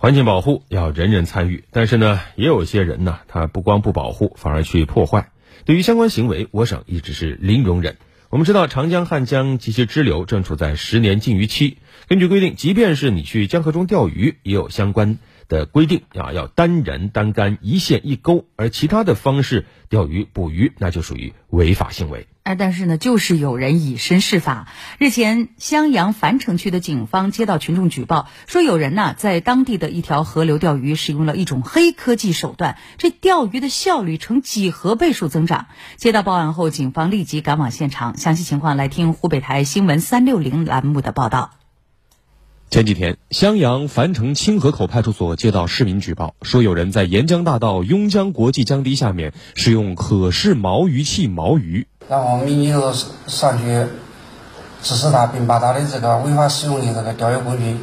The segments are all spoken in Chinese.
环境保护要人人参与，但是呢，也有些人呢，他不光不保护，反而去破坏。对于相关行为，我省一直是零容忍。我们知道，长江、汉江及其支流正处在十年禁渔期。根据规定，即便是你去江河中钓鱼，也有相关的规定啊，要单人单竿一线一钩，而其他的方式钓鱼捕鱼，那就属于违法行为。哎，但是呢，就是有人以身试法。日前，襄阳樊城区的警方接到群众举报，说有人呢在当地的一条河流钓鱼，使用了一种黑科技手段，这钓鱼的效率呈几何倍数增长。接到报案后，警方立即赶往现场。详细情况来听湖北台新闻三六零栏目的报道。前几天，襄阳樊城清河口派出所接到市民举报，说有人在沿江大道邕江国际江堤下面使用可视毛鱼器毛鱼。然后民警就上去指示他，并把他的这个违法使用的这个钓鱼工具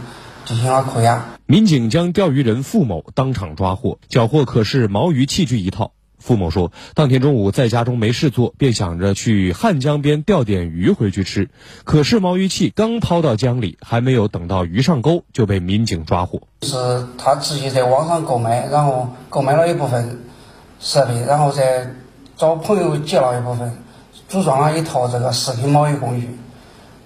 进行了扣押。民警将钓鱼人付某当场抓获，缴获可视毛鱼器具一套。付某说，当天中午在家中没事做，便想着去汉江边钓点鱼回去吃。可是毛鱼器刚抛到江里，还没有等到鱼上钩，就被民警抓获。是他自己在网上购买，然后购买了一部分设备，然后再找朋友借了一部分，组装了一套这个视频贸易工具，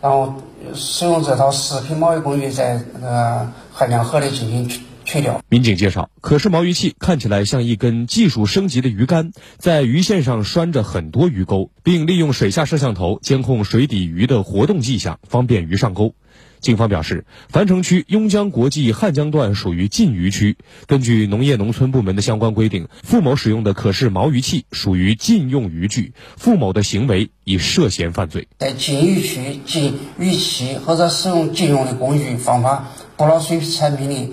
然后使用这套视频贸易工具在那个汉江河里进行。民警介绍，可视毛鱼器看起来像一根技术升级的鱼竿，在鱼线上拴着很多鱼钩，并利用水下摄像头监控水底鱼的活动迹象，方便鱼上钩。警方表示，樊城区邕江国际汉江段属于禁渔区，根据农业农村部门的相关规定，付某使用的可视毛鱼器属于禁用渔具，付某的行为已涉嫌犯罪。在禁渔区禁渔器或者使用禁用的工具、方法捕捞水产品的。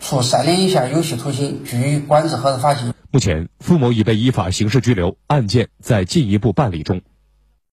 处三年以下有期徒刑、拘役、管制或者罚金。目前，付某已被依法刑事拘留，案件在进一步办理中。